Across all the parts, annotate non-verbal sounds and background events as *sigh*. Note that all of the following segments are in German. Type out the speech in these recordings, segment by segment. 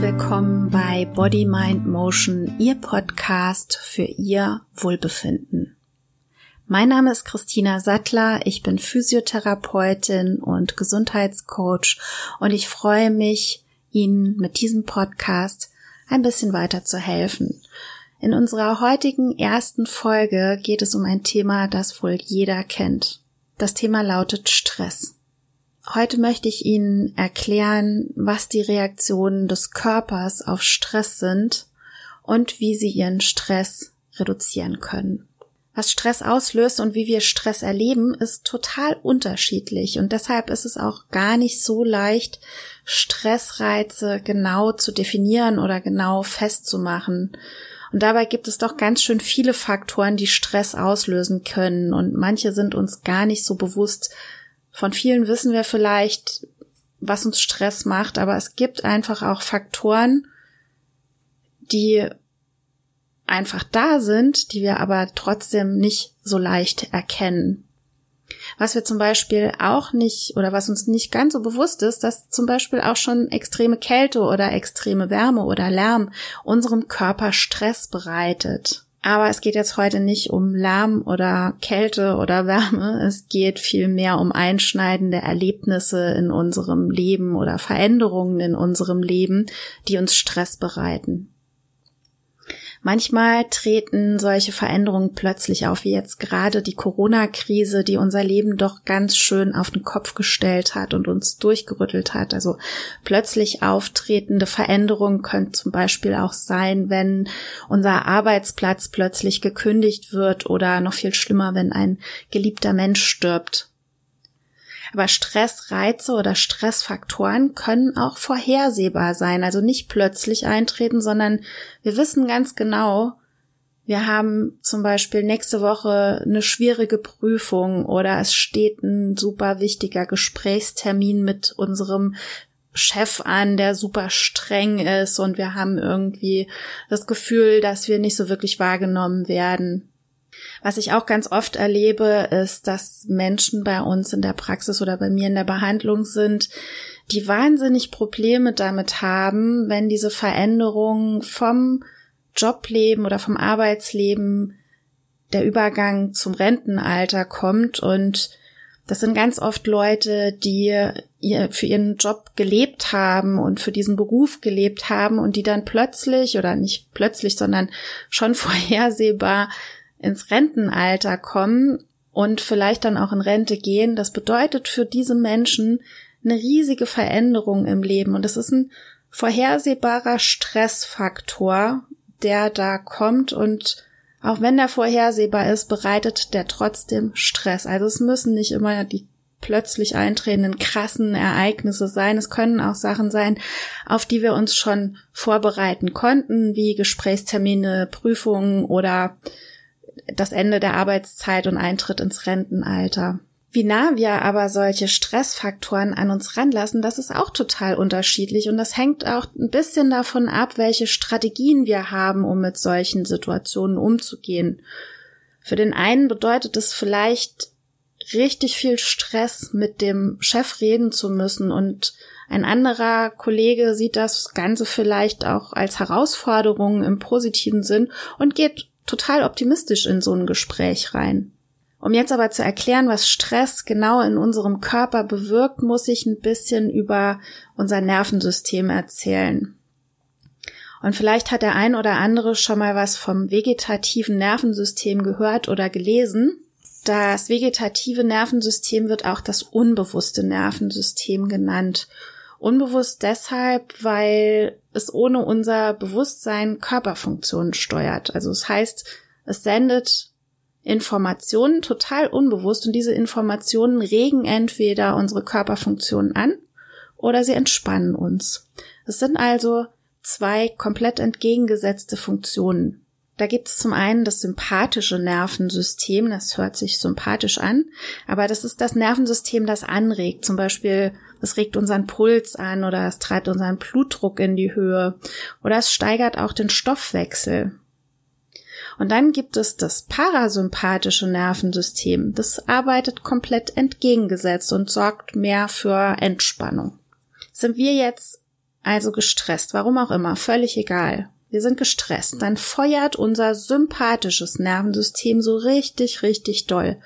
willkommen bei Body Mind Motion, Ihr Podcast für Ihr Wohlbefinden. Mein Name ist Christina Sattler, ich bin Physiotherapeutin und Gesundheitscoach und ich freue mich, Ihnen mit diesem Podcast ein bisschen weiter zu helfen. In unserer heutigen ersten Folge geht es um ein Thema, das wohl jeder kennt. Das Thema lautet Stress. Heute möchte ich Ihnen erklären, was die Reaktionen des Körpers auf Stress sind und wie Sie Ihren Stress reduzieren können. Was Stress auslöst und wie wir Stress erleben, ist total unterschiedlich und deshalb ist es auch gar nicht so leicht, Stressreize genau zu definieren oder genau festzumachen. Und dabei gibt es doch ganz schön viele Faktoren, die Stress auslösen können und manche sind uns gar nicht so bewusst, von vielen wissen wir vielleicht, was uns Stress macht, aber es gibt einfach auch Faktoren, die einfach da sind, die wir aber trotzdem nicht so leicht erkennen. Was wir zum Beispiel auch nicht oder was uns nicht ganz so bewusst ist, dass zum Beispiel auch schon extreme Kälte oder extreme Wärme oder Lärm unserem Körper Stress bereitet. Aber es geht jetzt heute nicht um Lärm oder Kälte oder *laughs* Wärme. Es geht vielmehr um einschneidende Erlebnisse in unserem Leben oder Veränderungen in unserem Leben, die uns Stress bereiten. Manchmal treten solche Veränderungen plötzlich auf, wie jetzt gerade die Corona-Krise, die unser Leben doch ganz schön auf den Kopf gestellt hat und uns durchgerüttelt hat. Also plötzlich auftretende Veränderungen können zum Beispiel auch sein, wenn unser Arbeitsplatz plötzlich gekündigt wird oder noch viel schlimmer, wenn ein geliebter Mensch stirbt. Aber Stressreize oder Stressfaktoren können auch vorhersehbar sein, also nicht plötzlich eintreten, sondern wir wissen ganz genau, wir haben zum Beispiel nächste Woche eine schwierige Prüfung oder es steht ein super wichtiger Gesprächstermin mit unserem Chef an, der super streng ist und wir haben irgendwie das Gefühl, dass wir nicht so wirklich wahrgenommen werden. Was ich auch ganz oft erlebe, ist, dass Menschen bei uns in der Praxis oder bei mir in der Behandlung sind, die wahnsinnig Probleme damit haben, wenn diese Veränderung vom Jobleben oder vom Arbeitsleben der Übergang zum Rentenalter kommt. Und das sind ganz oft Leute, die für ihren Job gelebt haben und für diesen Beruf gelebt haben und die dann plötzlich oder nicht plötzlich, sondern schon *laughs* vorhersehbar ins Rentenalter kommen und vielleicht dann auch in Rente gehen, das bedeutet für diese Menschen eine riesige Veränderung im Leben und es ist ein vorhersehbarer Stressfaktor, der da kommt und auch wenn der vorhersehbar ist, bereitet der trotzdem Stress. Also es müssen nicht immer die plötzlich eintretenden krassen Ereignisse sein. Es können auch Sachen sein, auf die wir uns schon vorbereiten konnten, wie Gesprächstermine, Prüfungen oder das Ende der Arbeitszeit und Eintritt ins Rentenalter. Wie nah wir aber solche Stressfaktoren an uns ranlassen, das ist auch total unterschiedlich und das hängt auch ein bisschen davon ab, welche Strategien wir haben, um mit solchen Situationen umzugehen. Für den einen bedeutet es vielleicht richtig viel Stress, mit dem Chef reden zu müssen und ein anderer Kollege sieht das Ganze vielleicht auch als Herausforderung im positiven Sinn und geht total optimistisch in so ein Gespräch rein. Um jetzt aber zu erklären, was Stress genau in unserem Körper bewirkt, muss ich ein bisschen über unser Nervensystem erzählen. Und vielleicht hat der ein oder andere schon mal was vom vegetativen Nervensystem gehört oder gelesen. Das vegetative Nervensystem wird auch das unbewusste Nervensystem genannt. Unbewusst deshalb, weil es ohne unser Bewusstsein Körperfunktionen steuert. Also es heißt, es sendet Informationen total unbewusst und diese Informationen regen entweder unsere Körperfunktionen an oder sie entspannen uns. Es sind also zwei komplett entgegengesetzte Funktionen. Da gibt es zum einen das sympathische Nervensystem, das hört sich sympathisch an, aber das ist das Nervensystem, das anregt. Zum Beispiel, es regt unseren Puls an oder es treibt unseren Blutdruck in die Höhe oder es steigert auch den Stoffwechsel. Und dann gibt es das parasympathische Nervensystem. Das arbeitet komplett entgegengesetzt und sorgt mehr für Entspannung. Sind wir jetzt also gestresst, warum auch immer, völlig egal. Wir sind gestresst, dann feuert unser sympathisches Nervensystem so richtig, richtig doll.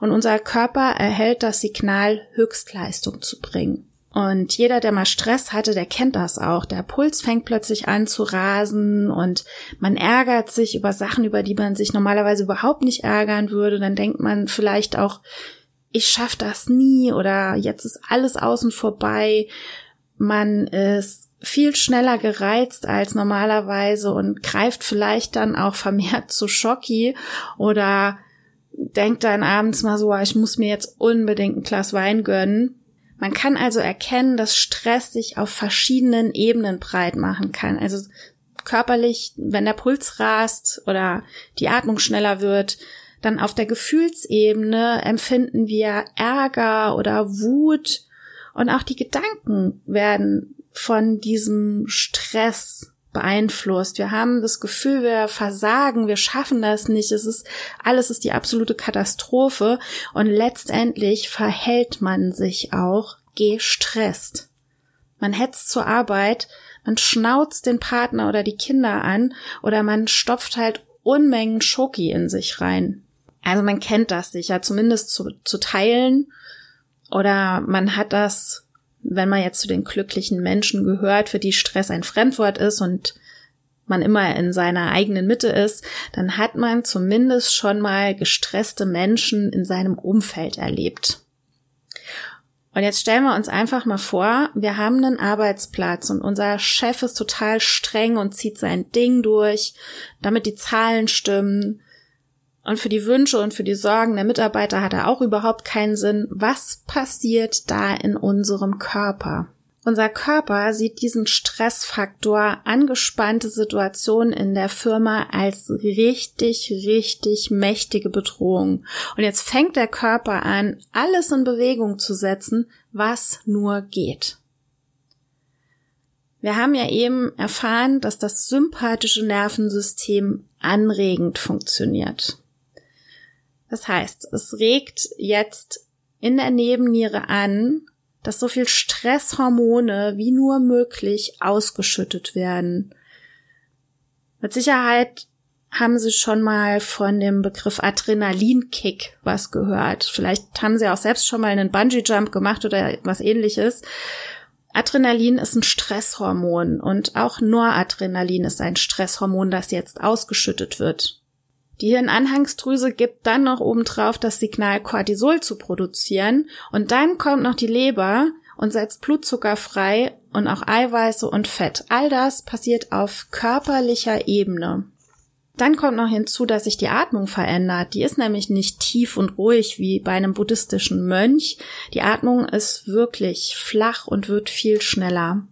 Und unser Körper erhält das Signal, Höchstleistung zu bringen. Und jeder, der mal Stress hatte, der kennt das auch. Der Puls fängt plötzlich an zu rasen und man ärgert sich über Sachen, über die man sich normalerweise überhaupt nicht ärgern würde. Dann denkt man vielleicht auch, ich schaff das nie oder jetzt ist alles außen vorbei. Man ist viel schneller gereizt als normalerweise und greift vielleicht dann auch vermehrt zu Schocki oder denkt dann abends mal so, ah, ich muss mir jetzt unbedingt ein Glas Wein gönnen man kann also erkennen, dass Stress sich auf verschiedenen Ebenen breit machen kann. Also körperlich, wenn der Puls rast oder die Atmung schneller wird, dann auf der Gefühlsebene empfinden wir Ärger oder Wut und auch die Gedanken werden von diesem Stress beeinflusst. Wir haben das Gefühl, wir versagen, wir schaffen das nicht. Es ist alles ist die absolute Katastrophe und letztendlich verhält man sich auch gestresst. Man hetzt zur Arbeit, man schnauzt den Partner oder die Kinder an oder man stopft halt Unmengen Schoki in sich rein. Also man kennt das sicher, zumindest zu, zu teilen. Oder man hat das wenn man jetzt zu den glücklichen Menschen gehört, für die Stress ein Fremdwort ist und man immer in seiner eigenen Mitte ist, dann hat man zumindest schon mal gestresste Menschen in seinem Umfeld erlebt. Und jetzt stellen wir uns einfach mal vor, wir haben einen Arbeitsplatz und unser Chef ist total streng und zieht sein Ding durch, damit die Zahlen stimmen, und für die Wünsche und für die Sorgen der Mitarbeiter hat er auch überhaupt keinen Sinn. Was passiert da in unserem Körper? Unser Körper sieht diesen Stressfaktor angespannte Situation in der Firma als richtig, richtig mächtige Bedrohung. Und jetzt fängt der Körper an, alles in Bewegung zu setzen, was nur geht. Wir haben ja eben erfahren, dass das sympathische Nervensystem anregend funktioniert. Das heißt, es regt jetzt in der Nebenniere an, dass so viel Stresshormone wie nur möglich ausgeschüttet werden. Mit Sicherheit haben Sie schon mal von dem Begriff Adrenalinkick was gehört. Vielleicht haben Sie auch selbst schon mal einen Bungee Jump gemacht oder was ähnliches. Adrenalin ist ein Stresshormon und auch Noradrenalin ist ein Stresshormon, das jetzt ausgeschüttet wird. Die Hirnanhangsdrüse gibt dann noch obendrauf das Signal Cortisol zu produzieren und dann kommt noch die Leber und setzt Blutzucker frei und auch Eiweiße und Fett. All das passiert auf körperlicher Ebene. Dann kommt noch hinzu, dass sich die Atmung verändert. Die ist nämlich nicht tief und ruhig wie bei einem buddhistischen Mönch. Die Atmung ist wirklich flach und wird viel schneller.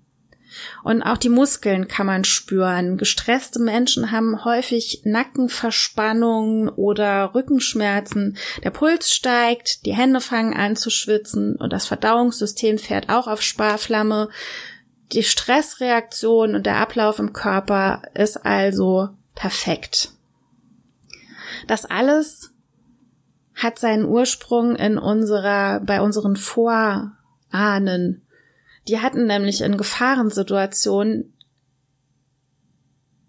Und auch die Muskeln kann man spüren. Gestresste Menschen haben häufig Nackenverspannungen oder Rückenschmerzen. Der Puls steigt, die Hände fangen an zu schwitzen und das Verdauungssystem fährt auch auf Sparflamme. Die Stressreaktion und der Ablauf im Körper ist also perfekt. Das alles hat seinen Ursprung in unserer, bei unseren Vorahnen, die hatten nämlich in Gefahrensituationen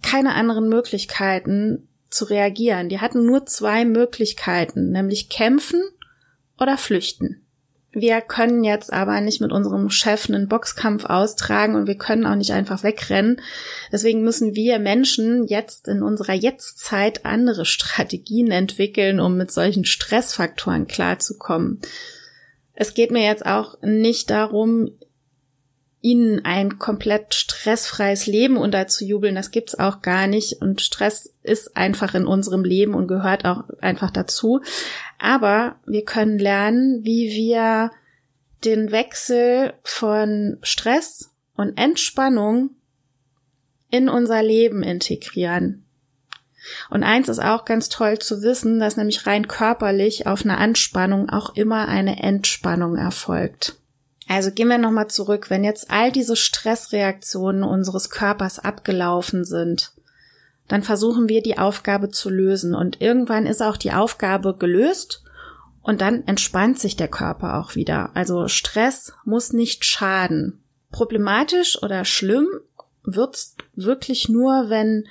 keine anderen Möglichkeiten zu reagieren. Die hatten nur zwei Möglichkeiten, nämlich kämpfen oder flüchten. Wir können jetzt aber nicht mit unserem Chef einen Boxkampf austragen und wir können auch nicht einfach wegrennen. Deswegen müssen wir Menschen jetzt in unserer Jetztzeit andere Strategien entwickeln, um mit solchen Stressfaktoren klarzukommen. Es geht mir jetzt auch nicht darum, ihnen ein komplett stressfreies Leben unterzujubeln, das gibt's auch gar nicht. Und Stress ist einfach in unserem Leben und gehört auch einfach dazu. Aber wir können lernen, wie wir den Wechsel von Stress und Entspannung in unser Leben integrieren. Und eins ist auch ganz toll zu wissen, dass nämlich rein körperlich auf eine Anspannung auch immer eine Entspannung erfolgt. Also gehen wir nochmal zurück, wenn jetzt all diese Stressreaktionen unseres Körpers abgelaufen sind, dann versuchen wir die Aufgabe zu lösen und irgendwann ist auch die Aufgabe gelöst und dann entspannt sich der Körper auch wieder. Also Stress muss nicht schaden. Problematisch oder schlimm wird's wirklich nur, wenn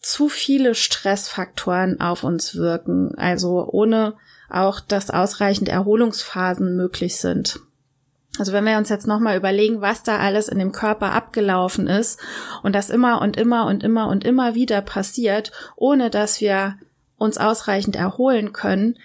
zu viele Stressfaktoren auf uns wirken, also ohne auch, dass ausreichend Erholungsphasen möglich sind. Also wenn wir uns jetzt nochmal überlegen, was da alles in dem Körper abgelaufen ist und das immer und immer und immer und immer wieder passiert, ohne dass wir uns ausreichend erholen können,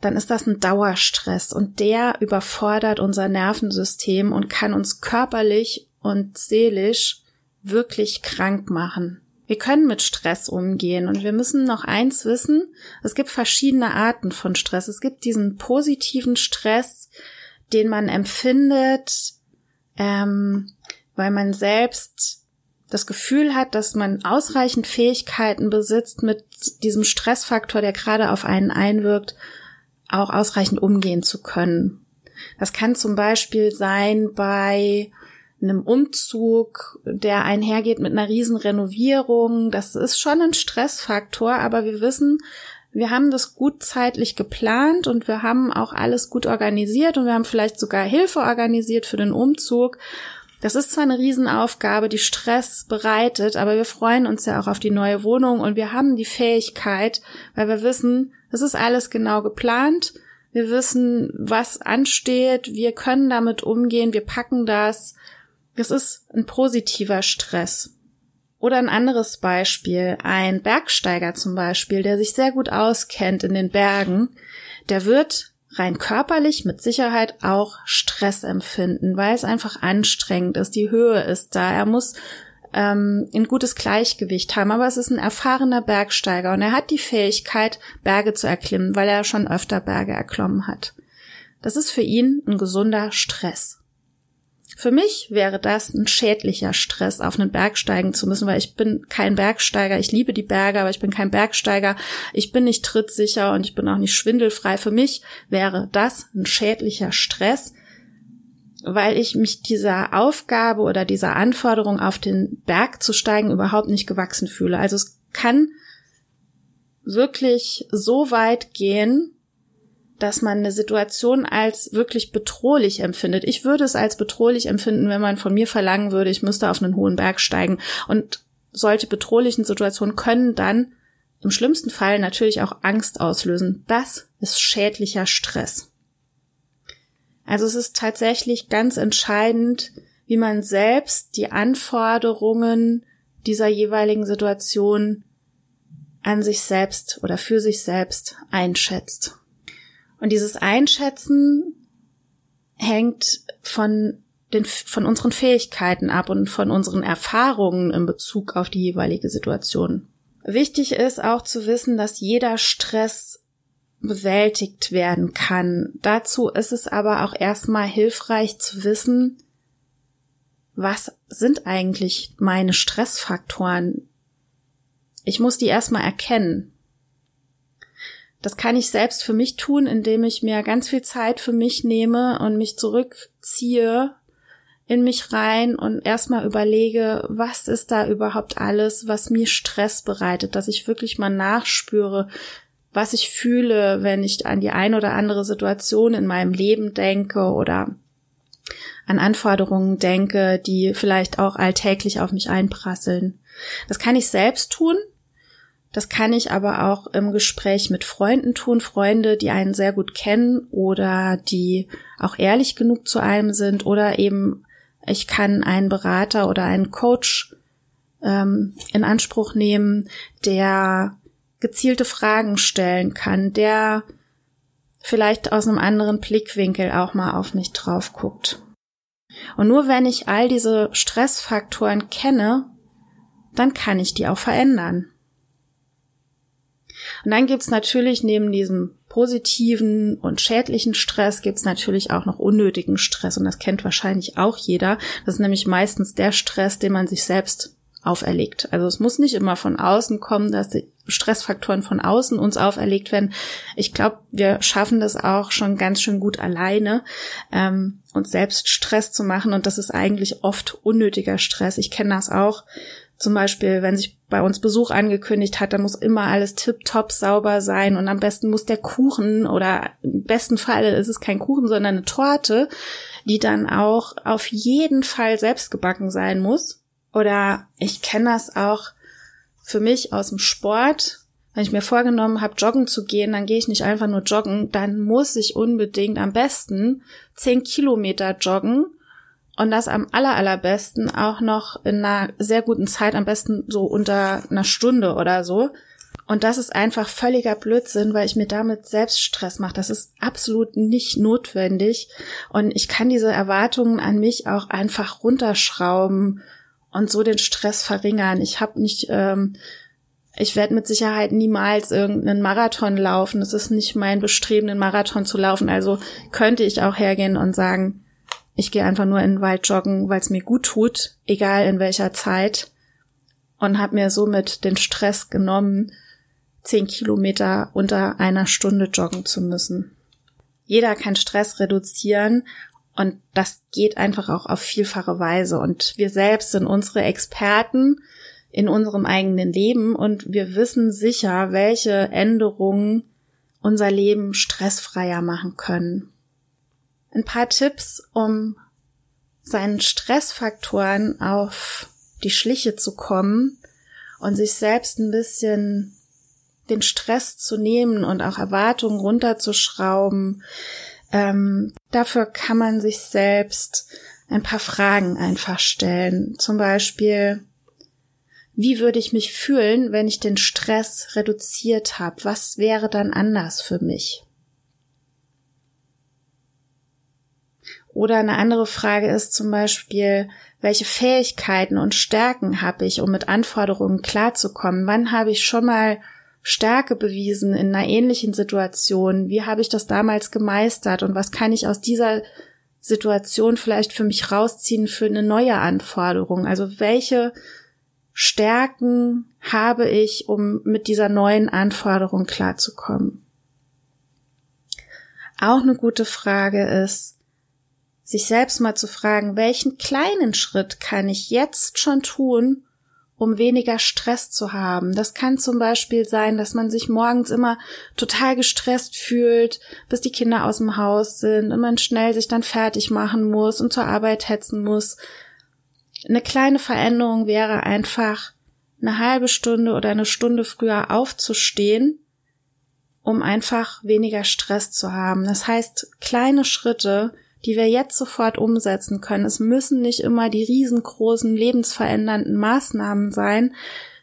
dann ist das ein Dauerstress und der überfordert unser Nervensystem und kann uns körperlich und seelisch wirklich krank machen. Wir können mit Stress umgehen und wir müssen noch eins wissen, es gibt verschiedene Arten von Stress. Es gibt diesen positiven Stress, den man empfindet, ähm, weil man selbst das Gefühl hat, dass man ausreichend Fähigkeiten besitzt, mit diesem Stressfaktor, der gerade auf einen einwirkt, auch ausreichend umgehen zu können. Das kann zum Beispiel sein bei einem Umzug, der einhergeht mit einer riesen Renovierung. Das ist schon ein Stressfaktor, aber wir wissen, wir haben das gut zeitlich geplant und wir haben auch alles gut organisiert und wir haben vielleicht sogar Hilfe organisiert für den Umzug. Das ist zwar eine Riesenaufgabe, die Stress bereitet, aber wir freuen uns ja auch auf die neue Wohnung und wir haben die Fähigkeit, weil wir wissen, das ist alles genau geplant. Wir wissen, was ansteht. Wir können damit umgehen. Wir packen das. Das ist ein positiver Stress. Oder ein anderes Beispiel. Ein Bergsteiger zum Beispiel, der sich sehr gut auskennt in den Bergen, der wird rein körperlich mit Sicherheit auch Stress empfinden, weil es einfach anstrengend ist. Die Höhe ist da. Er muss ähm, ein gutes Gleichgewicht haben. Aber es ist ein erfahrener Bergsteiger und er hat die Fähigkeit, Berge zu erklimmen, weil er schon öfter Berge erklommen hat. Das ist für ihn ein gesunder Stress. Für mich wäre das ein schädlicher Stress, auf einen Berg steigen zu müssen, weil ich bin kein Bergsteiger. Ich liebe die Berge, aber ich bin kein Bergsteiger. Ich bin nicht trittsicher und ich bin auch nicht schwindelfrei. Für mich wäre das ein schädlicher Stress, weil ich mich dieser Aufgabe oder dieser Anforderung auf den Berg zu steigen überhaupt nicht gewachsen fühle. Also es kann wirklich so weit gehen, dass man eine Situation als wirklich bedrohlich empfindet. Ich würde es als bedrohlich empfinden, wenn man von mir verlangen würde, ich müsste auf einen hohen Berg steigen. Und solche bedrohlichen Situationen können dann im schlimmsten Fall natürlich auch Angst auslösen. Das ist schädlicher Stress. Also es ist tatsächlich ganz entscheidend, wie man selbst die Anforderungen dieser jeweiligen Situation an sich selbst oder für sich selbst einschätzt. Und dieses Einschätzen hängt von den, von unseren Fähigkeiten ab und von unseren Erfahrungen in Bezug auf die jeweilige Situation. Wichtig ist auch zu wissen, dass jeder Stress bewältigt werden kann. Dazu ist es aber auch erstmal hilfreich zu wissen, was sind eigentlich meine Stressfaktoren? Ich muss die erstmal erkennen. Das kann ich selbst für mich tun, indem ich mir ganz viel Zeit für mich nehme und mich zurückziehe in mich rein und erstmal überlege, was ist da überhaupt alles, was mir Stress bereitet, dass ich wirklich mal nachspüre, was ich fühle, wenn ich an die ein oder andere Situation in meinem Leben denke oder an Anforderungen denke, die vielleicht auch alltäglich auf mich einprasseln. Das kann ich selbst tun. Das kann ich aber auch im Gespräch mit Freunden tun, Freunde, die einen sehr gut kennen oder die auch ehrlich genug zu einem sind oder eben ich kann einen Berater oder einen Coach ähm, in Anspruch nehmen, der gezielte Fragen stellen kann, der vielleicht aus einem anderen Blickwinkel auch mal auf mich drauf guckt. Und nur wenn ich all diese Stressfaktoren kenne, dann kann ich die auch verändern. Und dann gibt's natürlich neben diesem positiven und schädlichen Stress gibt's natürlich auch noch unnötigen Stress und das kennt wahrscheinlich auch jeder. Das ist nämlich meistens der Stress, den man sich selbst auferlegt. Also es muss nicht immer von außen kommen, dass die Stressfaktoren von außen uns auferlegt werden. Ich glaube, wir schaffen das auch schon ganz schön gut alleine, ähm, uns selbst Stress zu machen und das ist eigentlich oft unnötiger Stress. Ich kenne das auch zum Beispiel, wenn sich bei uns Besuch angekündigt hat, dann muss immer alles tipptopp sauber sein und am besten muss der Kuchen oder im besten Fall ist es kein Kuchen, sondern eine Torte, die dann auch auf jeden Fall selbst gebacken sein muss. Oder ich kenne das auch für mich aus dem Sport. Wenn ich mir vorgenommen habe, joggen zu gehen, dann gehe ich nicht einfach nur joggen, dann muss ich unbedingt am besten zehn Kilometer joggen und das am aller, allerbesten auch noch in einer sehr guten Zeit, am besten so unter einer Stunde oder so. Und das ist einfach völliger Blödsinn, weil ich mir damit selbst Stress mache. Das ist absolut nicht notwendig. Und ich kann diese Erwartungen an mich auch einfach runterschrauben und so den Stress verringern. Ich habe nicht, ähm, ich werde mit Sicherheit niemals irgendeinen Marathon laufen. Es ist nicht mein Bestreben, einen Marathon zu laufen. Also könnte ich auch hergehen und sagen, ich gehe einfach nur in den Wald joggen, weil es mir gut tut, egal in welcher Zeit. Und habe mir somit den Stress genommen, zehn Kilometer unter einer Stunde joggen zu müssen. Jeder kann Stress reduzieren und das geht einfach auch auf vielfache Weise. Und wir selbst sind unsere Experten in unserem eigenen Leben und wir wissen sicher, welche Änderungen unser Leben stressfreier machen können ein paar Tipps, um seinen Stressfaktoren auf die Schliche zu kommen und sich selbst ein bisschen den Stress zu nehmen und auch Erwartungen runterzuschrauben. Ähm, dafür kann man sich selbst ein paar Fragen einfach stellen. Zum Beispiel, wie würde ich mich fühlen, wenn ich den Stress reduziert habe? Was wäre dann anders für mich? Oder eine andere Frage ist zum Beispiel, welche Fähigkeiten und Stärken habe ich, um mit Anforderungen klarzukommen? Wann habe ich schon mal Stärke bewiesen in einer ähnlichen Situation? Wie habe ich das damals gemeistert und was kann ich aus dieser Situation vielleicht für mich rausziehen für eine neue Anforderung? Also welche Stärken habe ich, um mit dieser neuen Anforderung klarzukommen? Auch eine gute Frage ist, sich selbst mal zu fragen, welchen kleinen Schritt kann ich jetzt schon tun, um weniger Stress zu haben. Das kann zum Beispiel sein, dass man sich morgens immer total gestresst fühlt, bis die Kinder aus dem Haus sind und man schnell sich dann fertig machen muss und zur Arbeit hetzen muss. Eine kleine Veränderung wäre einfach, eine halbe Stunde oder eine Stunde früher aufzustehen, um einfach weniger Stress zu haben. Das heißt, kleine Schritte, die wir jetzt sofort umsetzen können. Es müssen nicht immer die riesengroßen lebensverändernden Maßnahmen sein,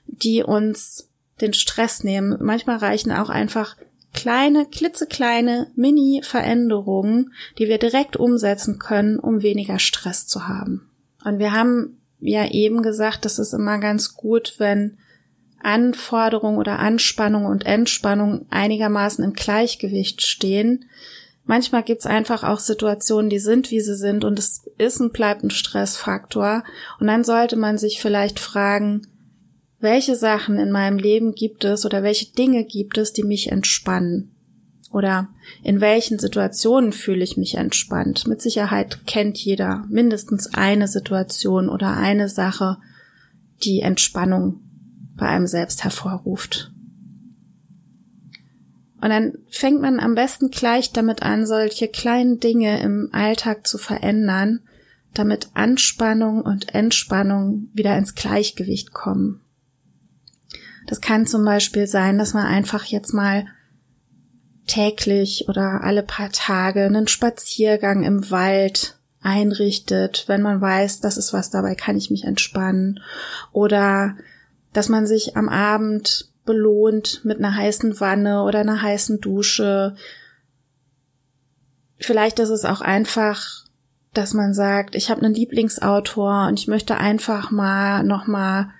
die uns den Stress nehmen. Manchmal reichen auch einfach kleine, klitzekleine Mini-Veränderungen, die wir direkt umsetzen können, um weniger Stress zu haben. Und wir haben ja eben gesagt, das ist immer ganz gut, wenn Anforderung oder Anspannung und Entspannung einigermaßen im Gleichgewicht stehen. Manchmal gibt's einfach auch Situationen, die sind, wie sie sind und es ist und bleibt ein Stressfaktor. Und dann sollte man sich vielleicht fragen, welche Sachen in meinem Leben gibt es oder welche Dinge gibt es, die mich entspannen? Oder in welchen Situationen fühle ich mich entspannt? Mit Sicherheit kennt jeder mindestens eine Situation oder eine Sache, die Entspannung bei einem selbst hervorruft. Und dann fängt man am besten gleich damit an, solche kleinen Dinge im Alltag zu verändern, damit Anspannung und Entspannung wieder ins Gleichgewicht kommen. Das kann zum Beispiel sein, dass man einfach jetzt mal täglich oder alle paar Tage einen Spaziergang im Wald einrichtet, wenn man weiß, das ist was, dabei kann ich mich entspannen. Oder dass man sich am Abend belohnt mit einer heißen Wanne oder einer heißen Dusche. Vielleicht ist es auch einfach, dass man sagt, ich habe einen Lieblingsautor und ich möchte einfach mal noch mal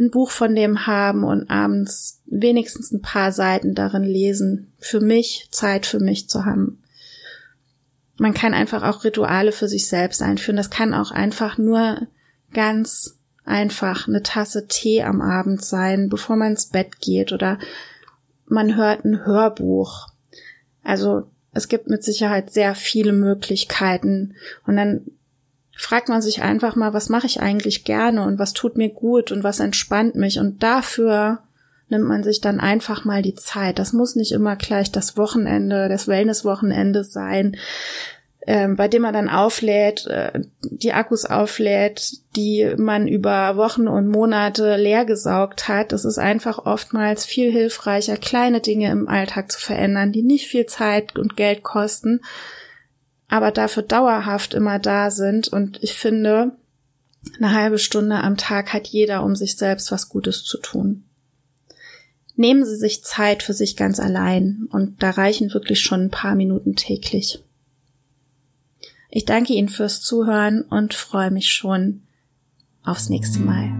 ein Buch von dem haben und abends wenigstens ein paar Seiten darin lesen, für mich Zeit für mich zu haben. Man kann einfach auch Rituale für sich selbst einführen. Das kann auch einfach nur ganz einfach eine Tasse Tee am Abend sein, bevor man ins Bett geht oder man hört ein Hörbuch. Also es gibt mit Sicherheit sehr viele Möglichkeiten und dann fragt man sich einfach mal, was mache ich eigentlich gerne und was tut mir gut und was entspannt mich. Und dafür nimmt man sich dann einfach mal die Zeit. Das muss nicht immer gleich das Wochenende, das Wellnesswochenende sein, ähm, bei dem man dann auflädt, äh, die Akkus auflädt, die man über Wochen und Monate leer gesaugt hat. Es ist einfach oftmals viel hilfreicher, kleine Dinge im Alltag zu verändern, die nicht viel Zeit und Geld kosten, aber dafür dauerhaft immer da sind. Und ich finde, eine halbe Stunde am Tag hat jeder, um sich selbst was Gutes zu tun. Nehmen Sie sich Zeit für sich ganz allein und da reichen wirklich schon ein paar Minuten täglich. Ich danke Ihnen fürs Zuhören und freue mich schon aufs nächste Mal.